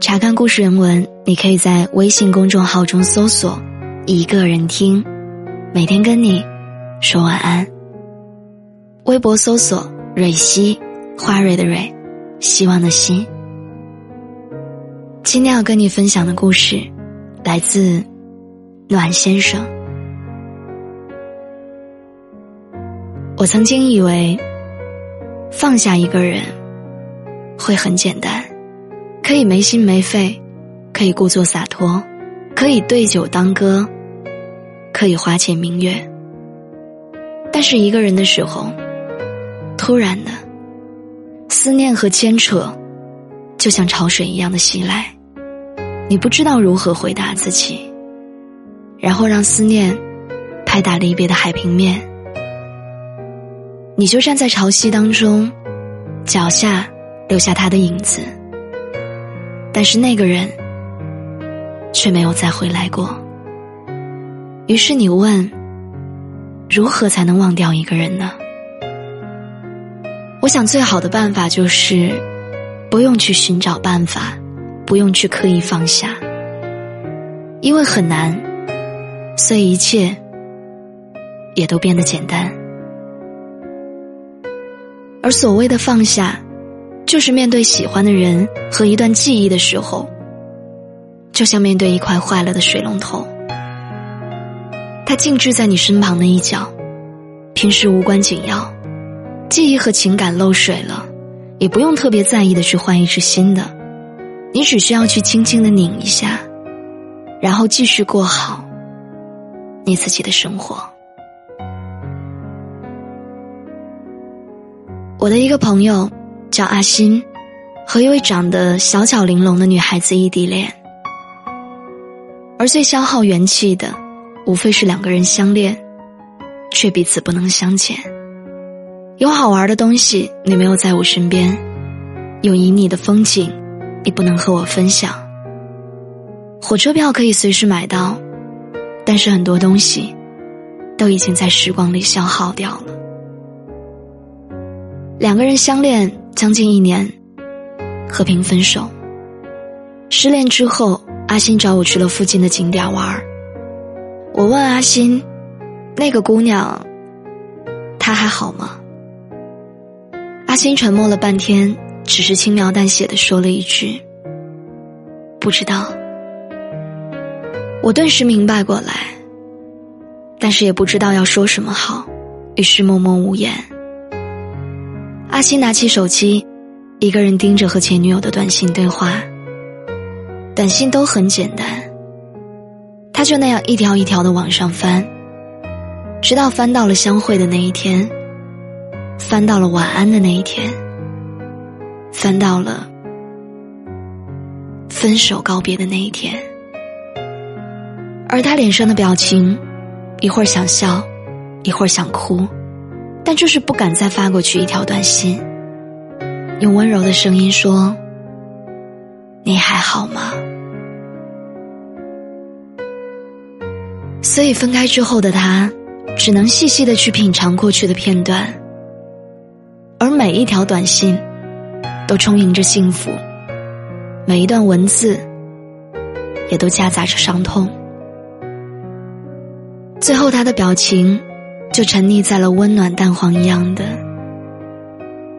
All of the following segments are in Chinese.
查看故事原文，你可以在微信公众号中搜索“一个人听”，每天跟你说晚安。微博搜索“蕊希”，花蕊的蕊，希望的希。今天要跟你分享的故事，来自暖先生。我曾经以为，放下一个人会很简单。可以没心没肺，可以故作洒脱，可以对酒当歌，可以花前明月。但是一个人的时候，突然的思念和牵扯，就像潮水一样的袭来，你不知道如何回答自己，然后让思念拍打离别的海平面，你就站在潮汐当中，脚下留下他的影子。但是那个人却没有再回来过。于是你问：如何才能忘掉一个人呢？我想最好的办法就是不用去寻找办法，不用去刻意放下，因为很难，所以一切也都变得简单。而所谓的放下。就是面对喜欢的人和一段记忆的时候，就像面对一块坏了的水龙头，它静置在你身旁的一角，平时无关紧要，记忆和情感漏水了，也不用特别在意的去换一只新的，你只需要去轻轻的拧一下，然后继续过好你自己的生活。我的一个朋友。叫阿欣，和一位长得小巧玲珑的女孩子异地恋，而最消耗元气的，无非是两个人相恋，却彼此不能相见。有好玩的东西，你没有在我身边；有旖旎的风景，你不能和我分享。火车票可以随时买到，但是很多东西，都已经在时光里消耗掉了。两个人相恋。将近一年，和平分手。失恋之后，阿欣找我去了附近的景点玩儿。我问阿欣：“那个姑娘，她还好吗？”阿欣沉默了半天，只是轻描淡写的说了一句：“不知道。”我顿时明白过来，但是也不知道要说什么好，于是默默无言。阿星拿起手机，一个人盯着和前女友的短信对话。短信都很简单，他就那样一条一条的往上翻，直到翻到了相会的那一天，翻到了晚安的那一天，翻到了分手告别的那一天。而他脸上的表情，一会儿想笑，一会儿想哭。但就是不敢再发过去一条短信，用温柔的声音说：“你还好吗？”所以分开之后的他，只能细细的去品尝过去的片段，而每一条短信，都充盈着幸福，每一段文字，也都夹杂着伤痛。最后，他的表情。就沉溺在了温暖蛋黄一样的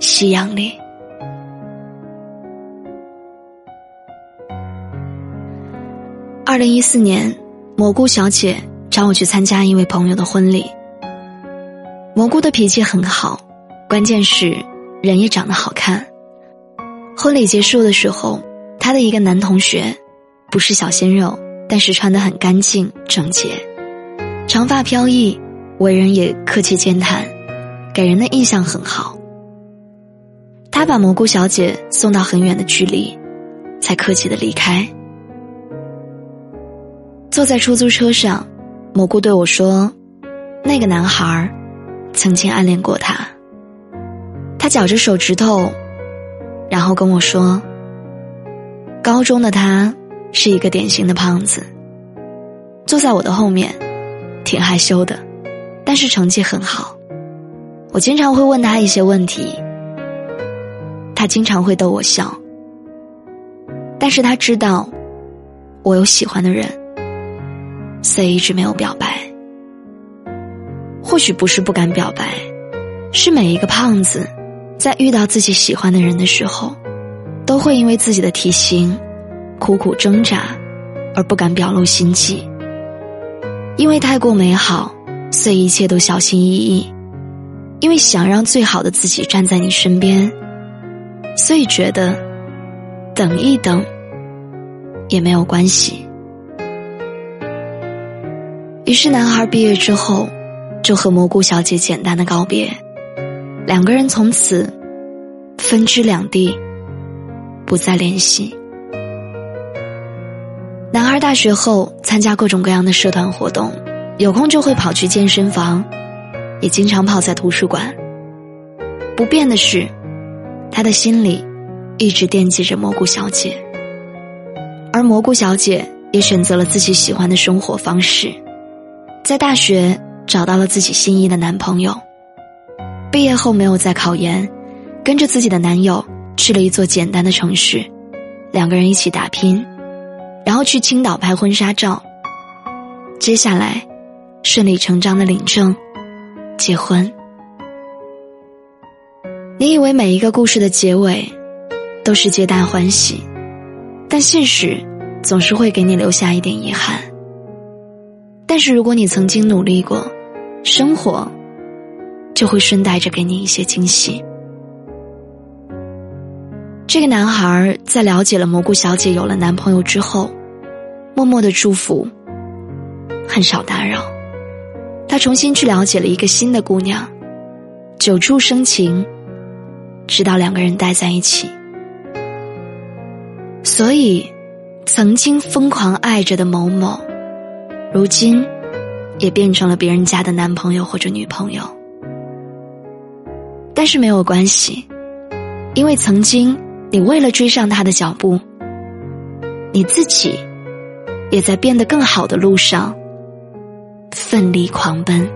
夕阳里。二零一四年，蘑菇小姐找我去参加一位朋友的婚礼。蘑菇的脾气很好，关键是人也长得好看。婚礼结束的时候，她的一个男同学，不是小鲜肉，但是穿得很干净整洁，长发飘逸，为人也客气健谈，给人的印象很好。他把蘑菇小姐送到很远的距离，才客气的离开。坐在出租车上，蘑菇对我说：“那个男孩曾经暗恋过他。”他绞着手指头，然后跟我说：“高中的他是一个典型的胖子，坐在我的后面，挺害羞的，但是成绩很好。我经常会问他一些问题，他经常会逗我笑。但是他知道我有喜欢的人。”所以一直没有表白。或许不是不敢表白，是每一个胖子，在遇到自己喜欢的人的时候，都会因为自己的体型，苦苦挣扎，而不敢表露心迹。因为太过美好，所以一切都小心翼翼；因为想让最好的自己站在你身边，所以觉得等一等也没有关系。于是，男孩毕业之后，就和蘑菇小姐简单的告别，两个人从此分居两地，不再联系。男孩大学后参加各种各样的社团活动，有空就会跑去健身房，也经常泡在图书馆。不变的是，他的心里一直惦记着蘑菇小姐，而蘑菇小姐也选择了自己喜欢的生活方式。在大学找到了自己心仪的男朋友，毕业后没有再考研，跟着自己的男友去了一座简单的城市，两个人一起打拼，然后去青岛拍婚纱照。接下来，顺理成章的领证，结婚。你以为每一个故事的结尾都是皆大欢喜，但现实总是会给你留下一点遗憾。但是，如果你曾经努力过，生活就会顺带着给你一些惊喜。这个男孩在了解了蘑菇小姐有了男朋友之后，默默的祝福，很少打扰。他重新去了解了一个新的姑娘，久处生情，直到两个人待在一起。所以，曾经疯狂爱着的某某。如今，也变成了别人家的男朋友或者女朋友。但是没有关系，因为曾经你为了追上他的脚步，你自己也在变得更好的路上奋力狂奔。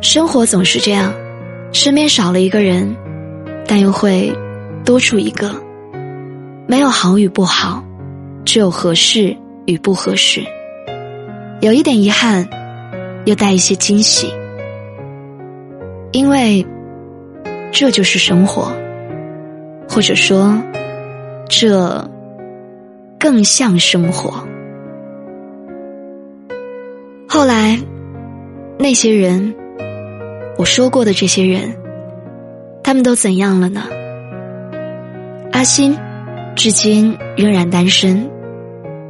生活总是这样，身边少了一个人，但又会多出一个。没有好与不好，只有合适。与不合适，有一点遗憾，又带一些惊喜，因为这就是生活，或者说，这更像生活。后来，那些人，我说过的这些人，他们都怎样了呢？阿欣，至今仍然单身。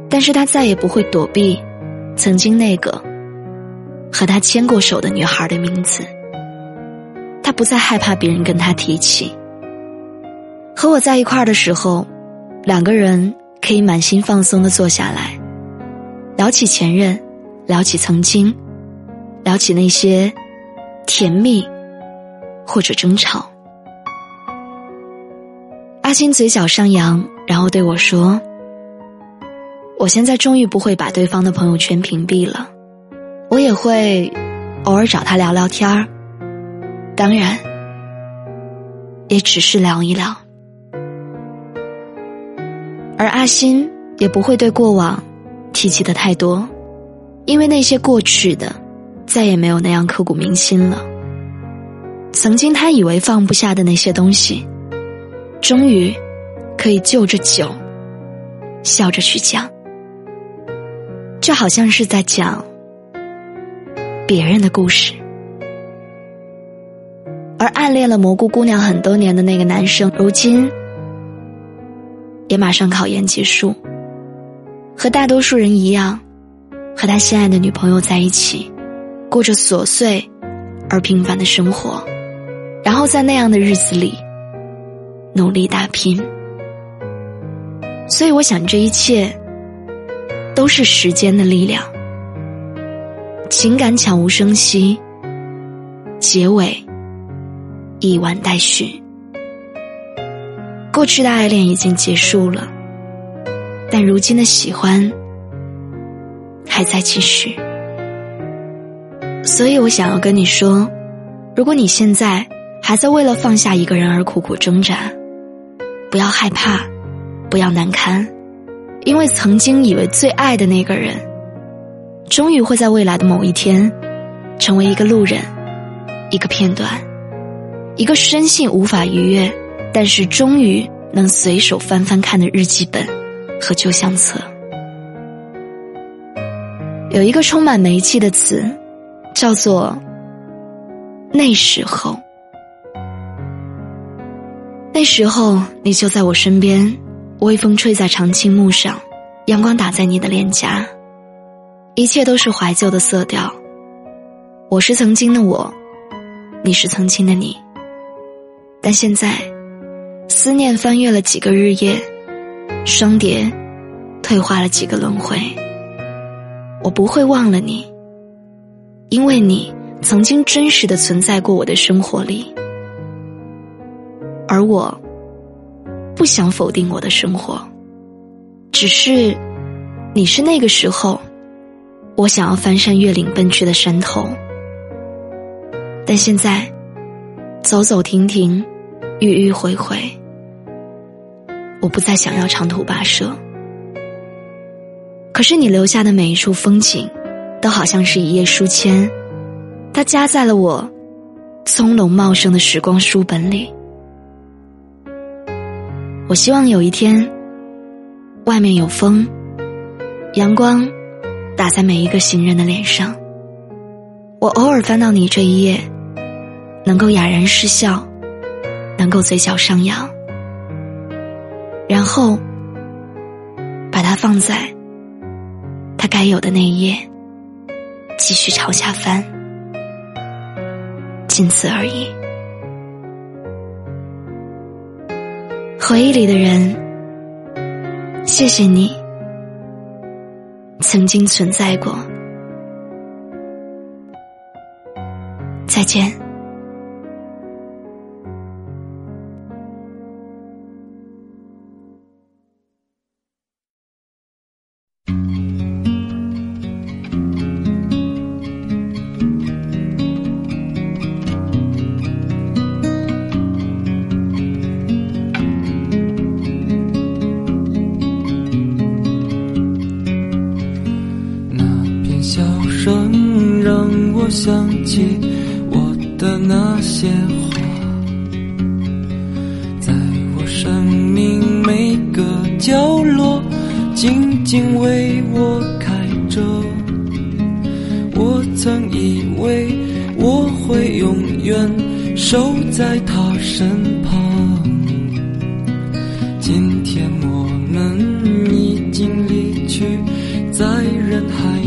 但是他再也不会躲避曾经那个和他牵过手的女孩的名字。他不再害怕别人跟他提起。和我在一块儿的时候，两个人可以满心放松的坐下来，聊起前任，聊起曾经，聊起那些甜蜜或者争吵。阿星嘴角上扬，然后对我说。我现在终于不会把对方的朋友圈屏蔽了，我也会偶尔找他聊聊天儿，当然，也只是聊一聊。而阿欣也不会对过往提起的太多，因为那些过去的再也没有那样刻骨铭心了。曾经他以为放不下的那些东西，终于可以就着酒笑着去讲。就好像是在讲别人的故事。而暗恋了蘑菇姑娘很多年的那个男生，如今也马上考研结束，和大多数人一样，和他心爱的女朋友在一起，过着琐碎而平凡的生活，然后在那样的日子里努力打拼。所以，我想这一切都是时间的力量，情感悄无声息，结尾。一完待续，过去的爱恋已经结束了，但如今的喜欢还在继续。所以我想要跟你说，如果你现在还在为了放下一个人而苦苦挣扎，不要害怕，不要难堪，因为曾经以为最爱的那个人，终于会在未来的某一天，成为一个路人，一个片段。一个深信无法逾越，但是终于能随手翻翻看的日记本和旧相册。有一个充满煤气的词，叫做“那时候”。那时候你就在我身边，微风吹在长青木上，阳光打在你的脸颊，一切都是怀旧的色调。我是曾经的我，你是曾经的你。但现在，思念翻越了几个日夜，双蝶退化了几个轮回。我不会忘了你，因为你曾经真实的存在过我的生活里，而我不想否定我的生活，只是你是那个时候我想要翻山越岭奔去的山头，但现在。走走停停，迂迂回回，我不再想要长途跋涉。可是你留下的每一处风景，都好像是一页书签，它夹在了我葱茏茂盛的时光书本里。我希望有一天，外面有风，阳光打在每一个行人的脸上，我偶尔翻到你这一页。能够哑然失笑，能够嘴角上扬，然后把它放在他该有的那一页，继续朝下翻，仅此而已。回忆里的人，谢谢你曾经存在过，再见。想起我的那些话，在我生命每个角落静静为我开着。我曾以为我会永远守在他身旁，今天我们已经离去，在人海。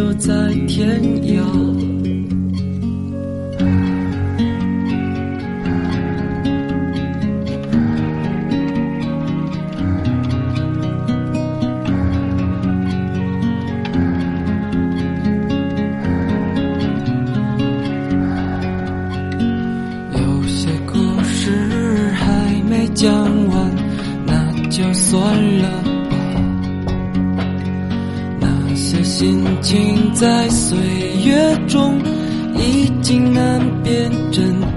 留在天涯。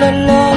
na na